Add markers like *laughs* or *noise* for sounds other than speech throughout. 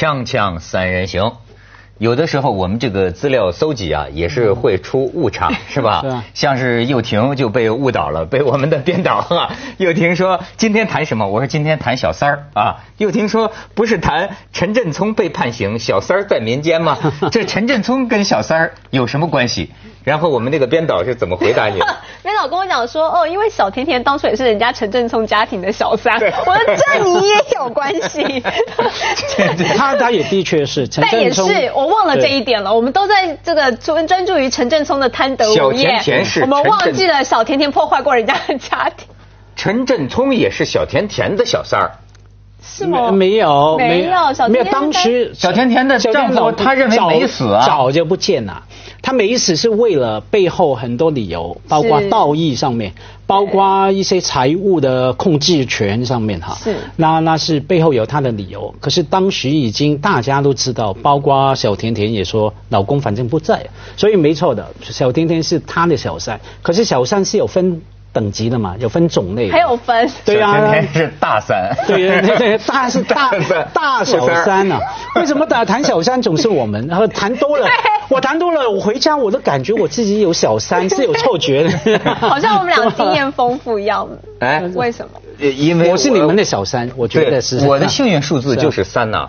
锵锵三人行，有的时候我们这个资料搜集啊，也是会出误差，是吧？是啊像是又婷就被误导了，*laughs* 被我们的编导啊，又婷说今天谈什么？我说今天谈小三儿啊。又婷说不是谈陈振聪被判刑，小三儿在民间吗？*laughs* 这陈振聪跟小三儿有什么关系？然后我们那个编导是怎么回答你的？*laughs* 编导跟我讲说，哦，因为小甜甜当初也是人家陈振聪家庭的小三，我说这你也有关系，*laughs* 他他也的确是陈但也，是我忘了这一。点了，我们都在这个专专注于陈振聪的贪得无厌，甜甜是我们忘记了小甜甜破坏过人家的家庭，陈振聪也是小甜甜的小三儿。是吗？没没有没有小甜甜没有。当时小甜甜的丈夫老他认为没死啊早就不见了。他每一次是为了背后很多理由，包括道义上面，包括一些财务的控制权上面哈。是那那是背后有他的理由。可是当时已经大家都知道，包括小甜甜也说，老公反正不在，所以没错的，小甜甜是他的小三。可是小三是有分等级的嘛，有分种类。还有分，对啊小甜甜是大三。对对对，大是大三大小三啊、为什么打谈小三总是我们？然后谈多了，*laughs* 我谈多了，我回家我都感觉我自己有小三，是有错觉的。*laughs* 好像我们俩经验丰富一样。*laughs* 哎为什么？呃因为我是你们的小三，我觉得是。我的幸运数字就是三呐。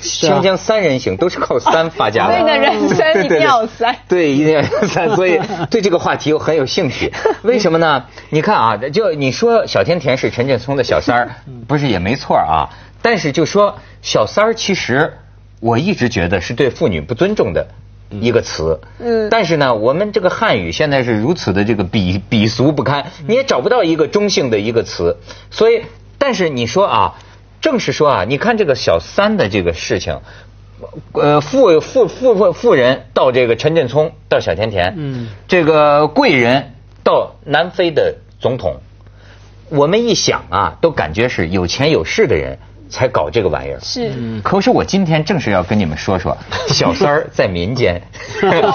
是啊锵锵三人行都是靠三 *laughs* 发家的。所以你的人生一定要有三对，一定要有三，所以对这个话题我很有兴趣。为什么呢？你看啊，就你说小甜甜是陈振聪的小三儿，不是也没错啊。但是就说小三儿，其实我一直觉得是对妇女不尊重的。一个词，嗯。但是呢，我们这个汉语现在是如此的这个鄙鄙俗不堪，你也找不到一个中性的一个词，所以，但是你说啊，正是说啊，你看这个小三的这个事情，呃，富富富富富人到这个陈振聪到小甜甜，嗯。这个贵人到南非的总统，我们一想啊，都感觉是有钱有势的人才搞这个玩意儿。是可是我今天正是要跟你们说说，*laughs* 小三儿 *laughs* 在民间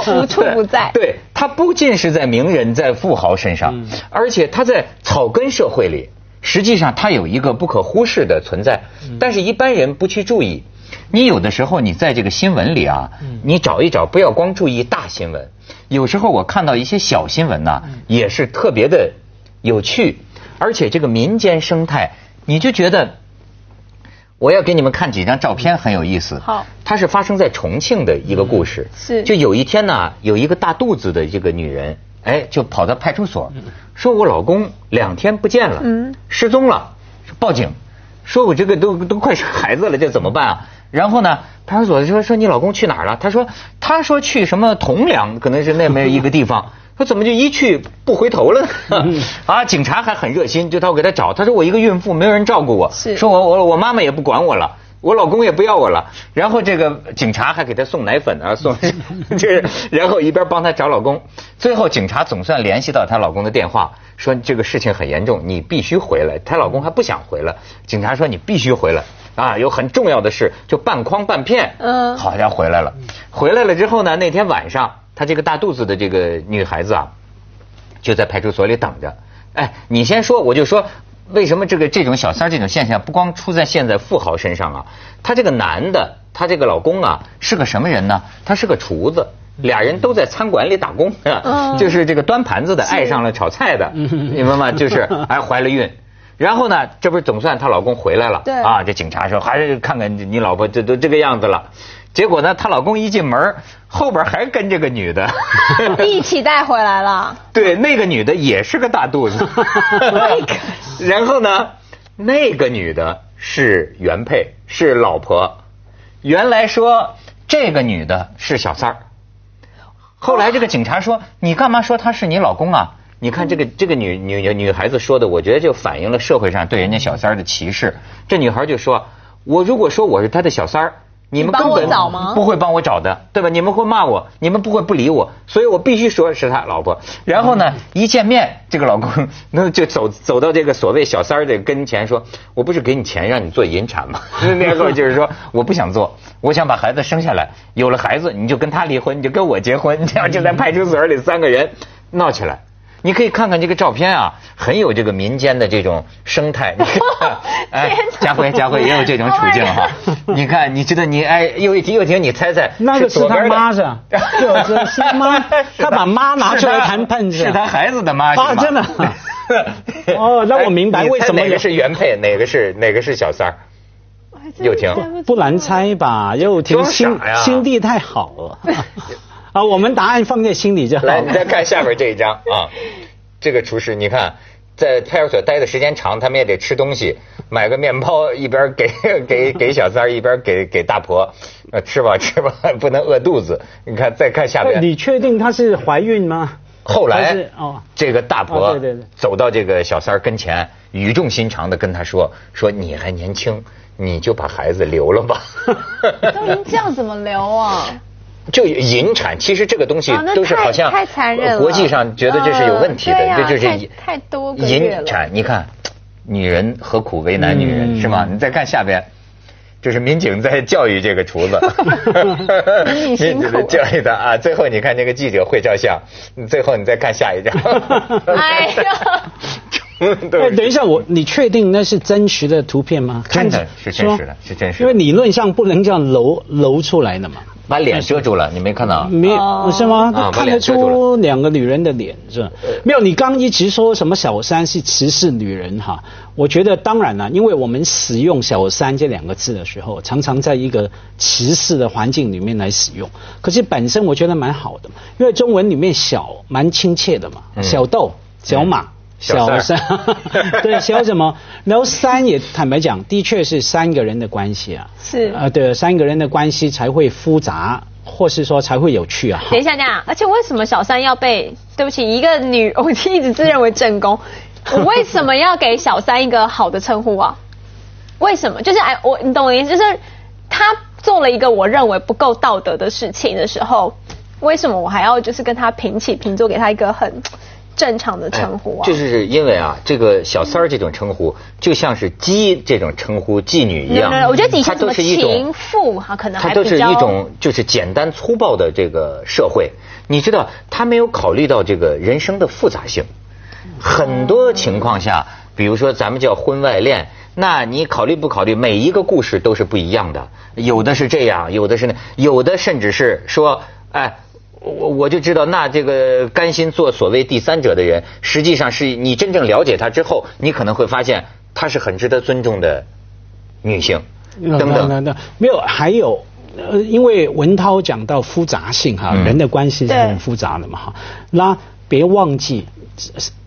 无处不在 *laughs* 对他不仅是在名人、在富豪身上，而且他在草根社会里，实际上他有一个不可忽视的存在，但是一般人不去注意。你有的时候你在这个新闻里啊，你找一找，不要光注意大新闻。有时候我看到一些小新闻呢、也是特别的有趣，而且这个民间生态，你就觉得。我要给你们看几张照片，很有意思。好它是发生在重庆的一个故事。是就有一天呢，有一个大肚子的这个女人，哎，就跑到派出所，说我老公两天不见了，嗯失踪了，报警，说我这个都都快生孩子了，这怎么办啊？然后呢，派出所说说你老公去哪儿了？他说他说去什么铜梁，可能是那么一个地方。*laughs* 说怎么就一去不回头了呢？*laughs* 啊，警察还很热心，就他给他找。他说我一个孕妇，没有人照顾我，是说我我我妈妈也不管我了。我老公也不要我了，然后这个警察还给他送奶粉啊，送这，*laughs* 然后一边帮他找老公，最后警察总算联系到她老公的电话，说这个事情很严重，你必须回来。她老公还不想回来，警察说你必须回来啊，有很重要的事，就半诓半片。嗯好家伙回来了，回来了之后呢，那天晚上，她这个大肚子的这个女孩子啊，就在派出所里等着。哎，你先说，我就说，为什么这个这种小三这种现象不光出在现在富豪身上啊？他这个男的，他这个老公啊，是个什么人呢？他是个厨子。俩人都在餐馆里打工，啊嗯 *laughs* 就是这个端盘子的爱上了炒菜的，*laughs* 明白吗？就是还怀了孕，然后呢，这不是总算她老公回来了，对啊，这警察说还是看看你老婆这都这个样子了，结果呢，她老公一进门，后边还跟这个女的，*laughs* 一起带回来了。对，那个女的也是个大肚子，*laughs* *laughs* 然后呢，那个女的是原配，是老婆。原来说这个女的是小三儿，后来这个警察说：“你干嘛说她是你老公啊？”你看这个这个女女女孩子说的，我觉得就反映了社会上对人家小三儿的歧视。这女孩就说：“我如果说我是她的小三儿，你们你帮我根本找吗不会帮我找的，对吧？你们会骂我，你们不会不理我，所以我必须说是他老婆。然后呢，一见面，这个老公那就走走到这个所谓小三儿的跟前说：“我不是给你钱让你做引产吗？” *laughs* 然后就是说我不想做，我想把孩子生下来，有了孩子你就跟他离婚，你就跟我结婚，这样就在派出所里三个人闹起来。你可以看看这个照片啊，很有这个民间的这种生态。你看，哎，佳慧，佳慧也有这种处境哈。*laughs* 你看，你知道你哎，又一婷，又一婷，你猜猜，那个是他妈是 *laughs* 是他妈，他把妈拿出来谈判是是他孩子的妈是真的 *laughs* 哦那我明白为什么有哪个是原配，哪个是哪个是小三儿？又婷不难猜吧？又听心心地太好了。啊，我们答案放在心里就好来，你再。看下边这一张啊，这个厨师，你看在派出所待的时间长，他们也得吃东西，买个面包，一边给 *laughs* 给给小三儿，一边给给大婆，呃，吃吧吃吧，不能饿肚子。你看，再看下边，你确定她是怀孕吗？后来是哦这个大哦婆对对对走到这个小三儿跟前，语重心长的跟他说：“说你还年轻，你就把孩子留了吧。” *laughs* *laughs* 都已经这样怎么留啊？就引产，其实这个东西都是好像太太残忍了国际上觉得这是有问题的，这就是太太多引产。你看，女人何苦为难女人、嗯是吗？你再看下边。就是民警在教育这个厨子，*laughs* 民警在教育他啊。最后你看那个记者会照相，最后你再看下一张。*laughs* 哎呀，等一下，我你确定那是真实的图片吗？真的看是真实的是真实的因为理论上不能这样揉揉出来的嘛。把脸遮住了，你没看到？没哦有是吗？啊看得出两个女人的脸是吧？没有，你刚一直说什么小三是歧视女人哈？我觉得当然了，因为我们使用“小三”这两个字的时候，常常在一个歧视的环境里面来使用。可是本身我觉得蛮好的，因为中文里面“小”蛮亲切的嘛，嗯小豆、小马。小三三，*laughs* 对，小什么？然后三也坦白讲，的确是三个人的关系啊，是啊，对，三个人的关系才会复杂，或是说才会有趣啊。等一下，这样，而且为什么小三要被？对不起，一个女，*laughs* 我一直自认为正宫，我为什么要给小三一个好的称呼啊？为什么？就是哎，我你懂我的意思，就是他做了一个我认为不够道德的事情的时候，为什么我还要就是跟他平起平坐，给他一个很正常的称呼啊？哎就是因为啊，这个小三儿这种称呼，就像是鸡这种称呼妓女一样我觉得以它前都是一种情妇哈，可能它都是一种就是简单粗暴的这个社会，你知道，他没有考虑到这个人生的复杂性。很多情况下，比如说咱们叫婚外恋，那你考虑不考虑每一个故事都是不一样的，有的是这样，有的是那，有的甚至是说，哎。我我就知道，那这个甘心做所谓第三者的人，实际上是你真正了解他之后，你可能会发现她是很值得尊重的女性，等等。等等，没有，还有。呃，因为文涛讲到复杂性哈，嗯人的关系是很复杂的嘛哈。那别忘记，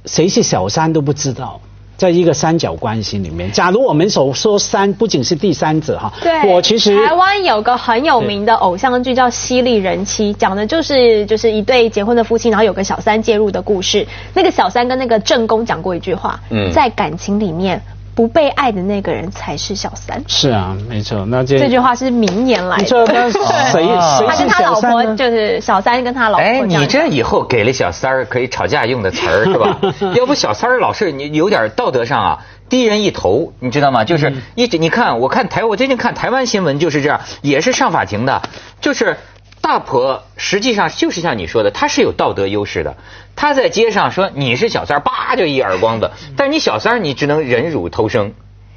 谁是小三都不知道，在一个三角关系里面，假如我们所说三不仅是第三者哈，对，我其实台湾有个很有名的偶像剧叫《犀利人妻》，讲的就是就是一对结婚的夫妻，然后有个小三介入的故事。那个小三跟那个正宫讲过一句话，嗯在感情里面不被爱的那个人才是小三。是啊，没错，那这这句话是明年来你的。知道那谁 *laughs* 哦谁是他跟他老？婆就是小三跟他老婆哎，你这以后给了小三儿可以吵架用的词儿是吧？*laughs* 要不小三儿老是你有点道德上啊低人一头，你知道吗？就是一直你看，我看台我最近看台湾新闻就是这样，也是上法庭的，就是大婆实际上就是像你说的，她是有道德优势的。她在街上说你是小三儿，叭就一耳光子，但是你小三儿你只能忍辱偷生，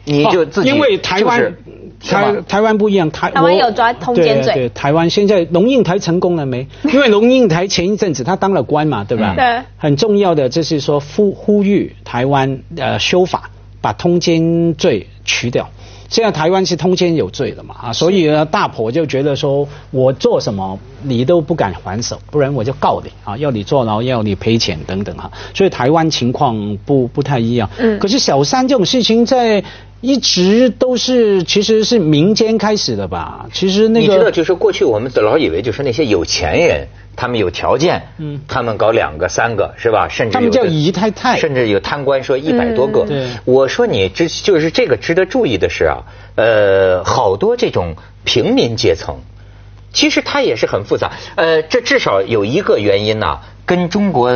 你就自己哦因为台湾、就是是台湾不一样，台台湾我有抓通奸罪对对，台湾现在龙应台成功了没？*laughs* 因为龙应台前一阵子他当了官嘛，对吧？嗯对很重要的就是说呼呼吁台湾呃修法，把通奸罪去掉。现在台湾是通奸有罪的嘛啊，所以呢，大婆就觉得说我做什么你都不敢还手，不然我就告你啊，要你坐牢，要你赔钱等等哈。所以台湾情况不不太一样。嗯可是小三这种事情在一直都是其实是民间开始的吧？其实那个你知道，就是过去我们老以为就是那些有钱人，他们有条件，嗯他们搞两个、三个，是吧？甚至他们叫姨太太甚至有贪官说一百多个。我说你这就是这个值得注意的是啊，呃，好多这种平民阶层。其实它也是很复杂，呃，这至少有一个原因呐、跟中国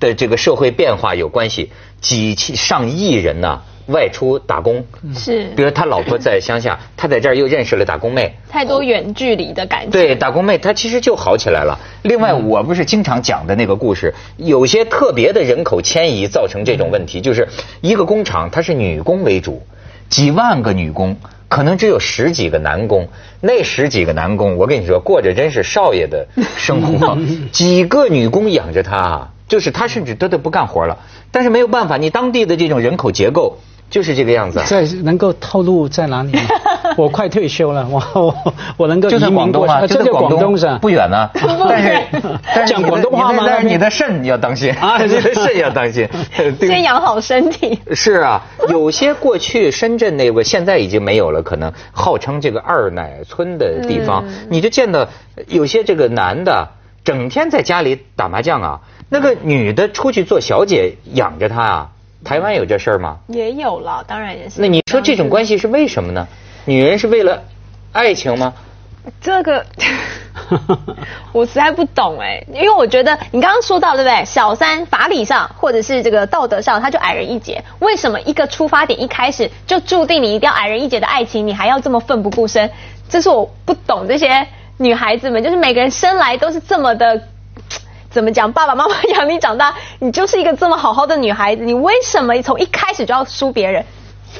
的这个社会变化有关系，几千上亿人呐、外出打工，是。比如他老婆在乡下，他在这儿又认识了打工妹，太多远距离的感情。对，打工妹她其实就好起来了。另外，我不是经常讲的那个故事，有些特别的人口迁移造成这种问题，就是一个工厂它是女工为主，几万个女工，可能只有十几个男工。那十几个男工，我跟你说，过着真是少爷的生活，*laughs* 几个女工养着他啊，就是他甚至都都不干活了。但是没有办法，你当地的这种人口结构就是这个样子啊。在能够透露在哪里吗？*laughs* 我快退休了，我我我能够就在广东啊，就在广东是吧？不远呢。但是 *laughs* 但是讲广东话吗但是你的肾要当心啊你的肾要当心。*laughs* 对先养好身体。是啊，有些过去深圳那个现在已经没有了，可能号称这个二奶村的地方，嗯你就见到有些这个男的整天在家里打麻将啊，那个女的出去做小姐养着他啊。台湾有这事儿吗？也有了，当然也是。那你说这种关系是为什么呢？女人是为了爱情吗？这个 *laughs* 我实在不懂哎，因为我觉得你刚刚说到对不对？小三法理上或者是这个道德上，他就矮人一截。为什么一个出发点一开始就注定你一定要矮人一截的爱情，你还要这么奋不顾身？这是我不懂这些女孩子们，就是每个人生来都是这么的。怎么讲？爸爸妈妈养你长大，你就是一个这么好好的女孩子，你为什么从一开始就要输别人？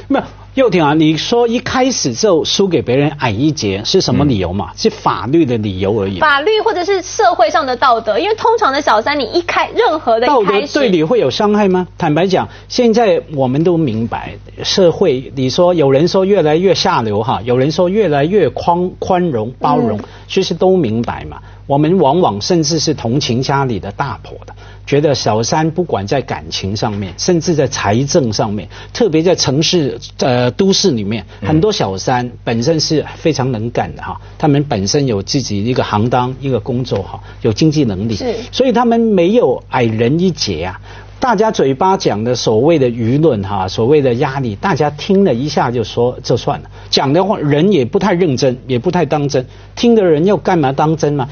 没有，幼婷啊，你说一开始就输给别人矮一截是什么理由嘛？是法律的理由而已。法律或者是社会上的道德，因为通常的小三，你一开任何的道德一开始，对你会有伤害吗？坦白讲，现在我们都明白，社会你说有人说越来越下流哈，有人说越来越宽宽容包容，嗯其实都明白嘛。我们往往甚至是同情家里的大婆的，觉得小三不管在感情上面，甚至在财政上面，特别在城市呃都市里面，很多小三本身是非常能干的哈，他们本身有自己一个行当一个工作哈，有经济能力，是所以他们没有矮人一截啊。大家嘴巴讲的所谓的舆论哈，所谓的压力，大家听了一下就说就算了，讲的话人也不太认真，也不太当真，听的人要干嘛当真嘛？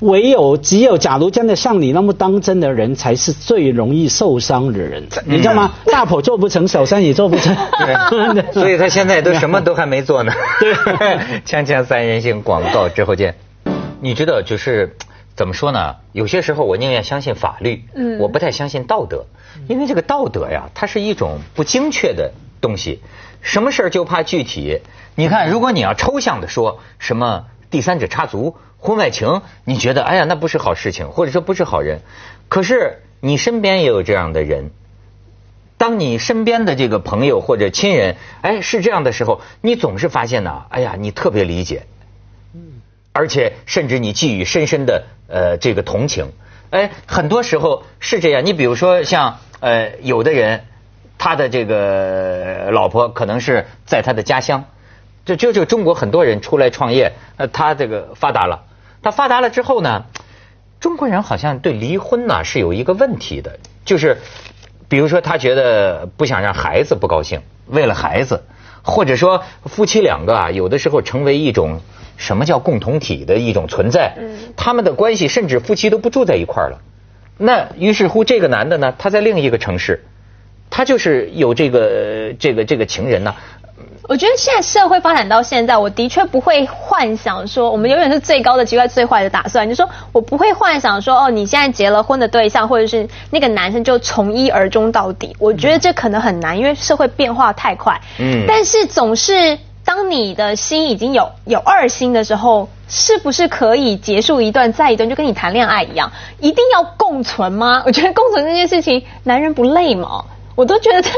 唯有只有，假如真的像你那么当真的人，才是最容易受伤的人，你知道吗？大婆做不成，小三也做不成。*laughs* 对，所以他现在都什么都还没做呢。对，*laughs* 锵锵三人行广告之后见。你知道，就是怎么说呢？有些时候我宁愿相信法律，嗯我不太相信道德，因为这个道德呀，它是一种不精确的东西。什么事儿就怕具体。你看，如果你要抽象的说什么第三者插足、婚外情，你觉得哎呀那不是好事情，或者说不是好人。可是你身边也有这样的人，当你身边的这个朋友或者亲人，哎，是这样的时候，你总是发现呢，哎呀，你特别理解，而且甚至你寄予深深的呃这个同情，哎，很多时候是这样。你比如说像呃有的人，他的这个老婆可能是在他的家乡，这就就中国很多人出来创业，呃，他这个发达了，他发达了之后呢，中国人好像对离婚呢是有一个问题的，就是比如说他觉得不想让孩子不高兴，为了孩子，或者说夫妻两个啊，有的时候成为一种什么叫共同体的一种存在，嗯他们的关系甚至夫妻都不住在一块儿了。那于是乎，这个男的呢，他在另一个城市，他就是有这个这个这个情人呢、我觉得现在社会发展到现在，我的确不会幻想说我们永远是最高的极端最坏的打算。就说我不会幻想说哦，你现在结了婚的对象或者是那个男生就从一而终到底。我觉得这可能很难，因为社会变化太快。嗯但是总是当你的心已经有有二心的时候，是不是可以结束一段再一段，就跟你谈恋爱一样，一定要共存吗？我觉得共存这件事情，男人不累吗？我都觉得这，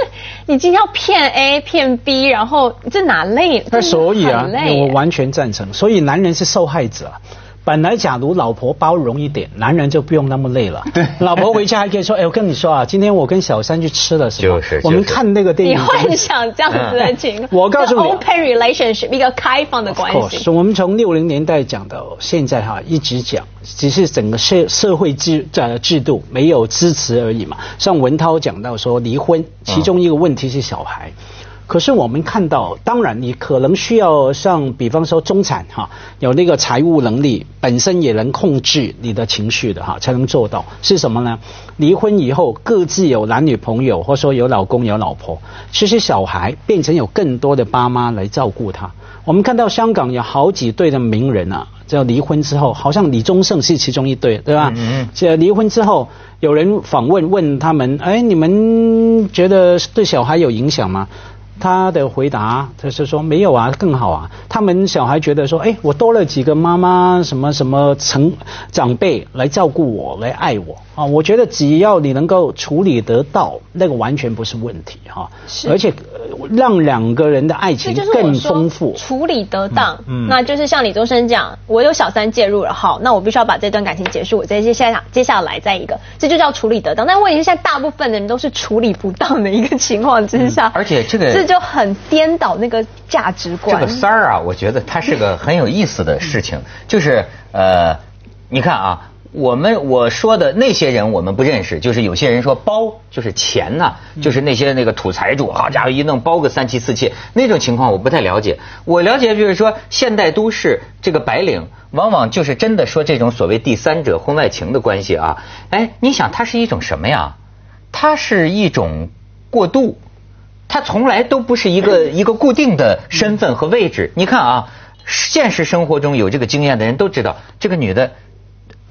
你今天要骗 A 骗 B，然后这哪累？那所以啊我完全赞成。所以男人是受害者啊。本来假如老婆包容一点，男人就不用那么累了。对，老婆回家还可以说：“哎，我跟你说啊，今天我跟小三去吃了什么？就是我们看那个电影你。”幻想这样子的情况，*laughs* 我告诉你 open relationship 一个开放的 Of 关 course，系。我们从六零年代讲到现在哈，一直讲，只是整个社社会制呃制度没有支持而已嘛。像文涛讲到说离婚，其中一个问题是小孩。可是我们看到，当然你可能需要像比方说中产哈，有那个财务能力，本身也能控制你的情绪的哈，才能做到。是什么呢？离婚以后各自有男女朋友，或者说有老公有老婆，其实小孩变成有更多的爸妈来照顾他。我们看到香港有好几对的名人啊，这离婚之后，好像李宗盛是其中一对，对吧？嗯。这离婚之后，有人访问问他们，哎，你们觉得对小孩有影响吗？他的回答，他是说没有啊，更好啊。他们小孩觉得说，哎，我多了几个妈妈，什么什么成长辈来照顾我，来爱我啊。我觉得只要你能够处理得到，那个完全不是问题哈。是。而且让两个人的爱情更丰富，处理得当，嗯，那就是像李宗盛讲，我有小三介入了，好，那我必须要把这段感情结束，我再接下接下来再一个，这就叫处理得当。但问题是，现在大部分的人都是处理不当的一个情况之下，而且这个。就很颠倒那个价值观。这个三儿啊，我觉得它是个很有意思的事情。*laughs* 就是呃，你看啊，我们我说的那些人我们不认识，就是有些人说包就是钱呐，就是那些那个土财主，好家伙一弄包个三妻四妾那种情况我不太了解。我了解就是说现代都市这个白领往往就是真的说这种所谓第三者婚外情的关系啊。哎，你想它是一种什么呀？它是一种过渡。他从来都不是一个 *laughs* 一个固定的身份和位置。你看啊，现实生活中有这个经验的人都知道，这个女的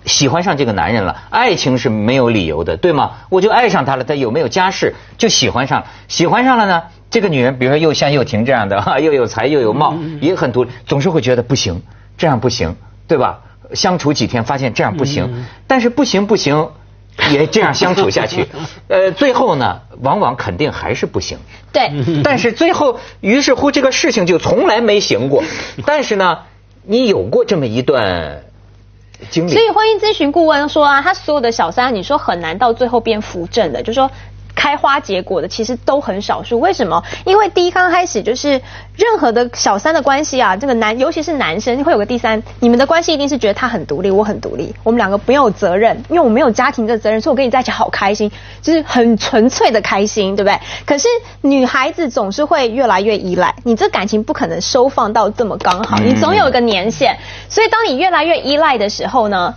喜欢上这个男人了，爱情是没有理由的，对吗？我就爱上他了，他有没有家世就喜欢上，喜欢上了呢？这个女人，比如说又像又婷这样的哈，*laughs* 又有才又有貌，也很独立，总是会觉得不行，这样不行，对吧？相处几天发现这样不行，但是不行不行。也这样相处下去，*laughs* 呃，最后呢，往往肯定还是不行。对。但是最后，于是乎这个事情就从来没行过。*laughs* 但是呢，你有过这么一段经历。所以婚姻咨询顾问说啊，他所有的小三，你说很难到最后变扶正的，就说。开花结果的其实都很少数，为什么？因为第一刚开始就是任何的小三的关系啊，这个男尤其是男生会有个第三，你们的关系一定是觉得他很独立，我很独立，我们两个没有责任，因为我没有家庭的责任，所以我跟你在一起好开心，就是很纯粹的开心，对不对？可是女孩子总是会越来越依赖，你这感情不可能收放到这么刚好，你总有一个年限，所以当你越来越依赖的时候呢，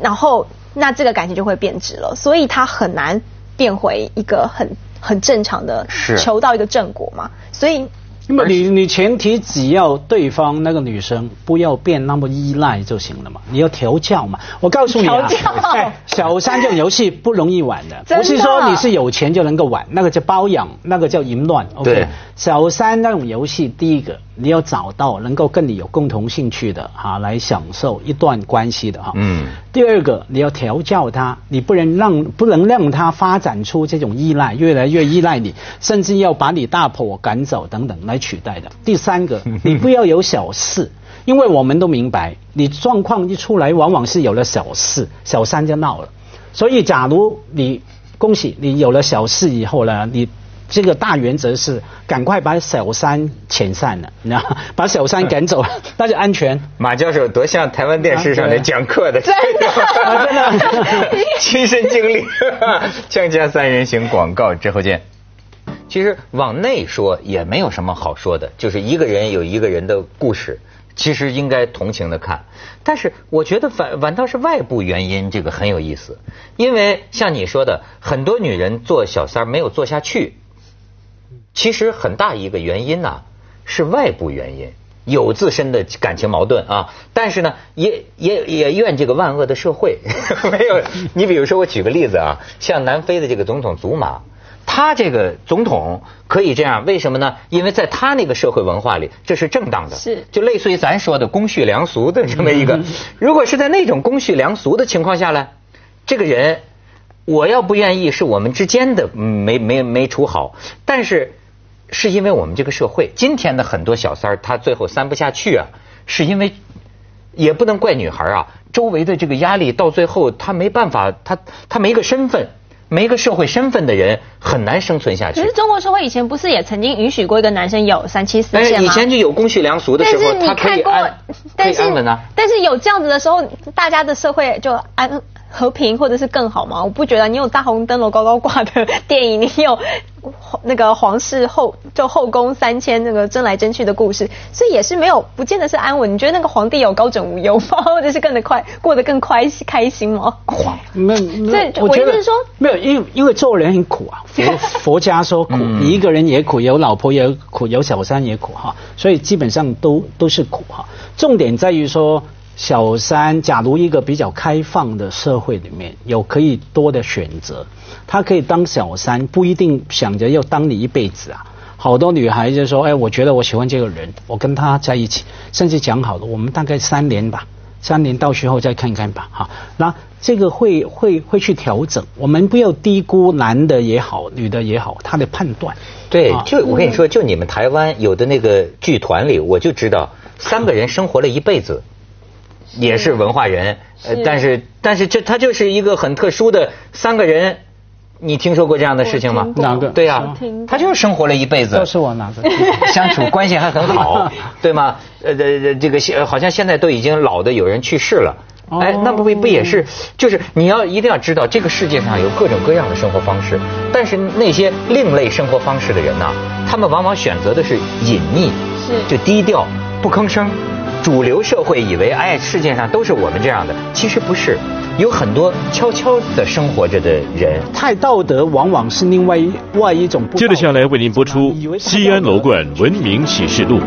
然后那这个感情就会变质了，所以他很难。变回一个很很正常的，求到一个正果嘛，所以。那么你你前提只要对方那个女生不要变那么依赖就行了嘛，你要调教嘛。我告诉你啊，小三这种游戏不容易玩 *laughs* 的，不是说你是有钱就能够玩，那个叫包养，那个叫淫乱。OK，，小三那种游戏，第一个你要找到能够跟你有共同兴趣的哈，来享受一段关系的哈。嗯。第二个你要调教他，你不能让不能让他发展出这种依赖，越来越依赖你，甚至要把你大婆赶走等等来。取代的第三个，*laughs* 你不要有小事，因为我们都明白，你状况一出来，往往是有了小事，小三就闹了。所以，假如你恭喜你有了小事以后呢，你这个大原则是赶快把小三遣散了，*laughs* 你知道，把小三赶走了，*laughs* 那就安全。马教授多像台湾电视上的讲课的，*laughs* 真的，真的，亲身经历。锵锵三人行广告之后见。其实往内说也没有什么好说的，就是一个人有一个人的故事，其实应该同情的看。但是我觉得反反倒是外部原因，这个很有意思。因为像你说的，很多女人做小三没有做下去，其实很大一个原因呢是外部原因，有自身的感情矛盾啊。但是呢，也也也怨这个万恶的社会 *laughs* 没有。你比如说，我举个例子啊，像南非的这个总统祖马。他这个总统可以这样，为什么呢？因为在他那个社会文化里，这是正当的，是就类似于咱说的公序良俗的这么一个。如果是在那种公序良俗的情况下呢，这个人我要不愿意，是我们之间的没没没处好，但是是因为我们这个社会，今天的很多小三儿他最后三不下去啊，是因为也不能怪女孩啊，周围的这个压力到最后他没办法，他他没个身份。没个社会身份的人很难生存下去。可是中国社会以前不是也曾经允许过一个男生有三妻四妾吗？以前就有公序良俗的时候，他可以安，但是但是有这样子的时候，大家的社会就安和平或者是更好吗？我不觉得，你有大红灯笼高高挂的电影，你有那个皇室后就后宫三千那个争来争去的故事，所以也是没有，不见得是安稳。你觉得那个皇帝有高枕无忧吗？或者是更的快过得更快开心吗？没有，这我觉得是说，没有，因为因为做人很苦啊。*laughs* 佛佛家说苦，你一个人也苦，有老婆也苦，有小三也苦哈，所以基本上都都是苦哈。重点在于说。小三，假如一个比较开放的社会里面有可以多的选择，他可以当小三，不一定想着要当你一辈子啊。好多女孩子说，哎，我觉得我喜欢这个人，我跟他在一起，甚至讲好了，我们大概三年吧，三年到时候再看看吧，哈。那这个会会会去调整，我们不要低估男的也好，女的也好，他的判断。对，就我跟你说，就你们台湾有的那个剧团里，我就知道三个人生活了一辈子。也是文化人，呃，但是但是这他就是一个很特殊的三个人，你听说过这样的事情吗？哪个？对呀，他就是生活了一辈子，都是我哪个？*laughs* 相处关系还很好，*laughs* 对吗？呃，这这个现好像现在都已经老的有人去世了，哎，那不不也是？就是你要一定要知道，这个世界上有各种各样的生活方式，但是那些另类生活方式的人呢，他们往往选择的是隐秘，是就低调不吭声。主流社会以为，哎，世界上都是我们这样的，其实不是，有很多悄悄的生活着的人。太道德往往是另外一外一种。接着下来为您播出《西安楼冠文明启示录》。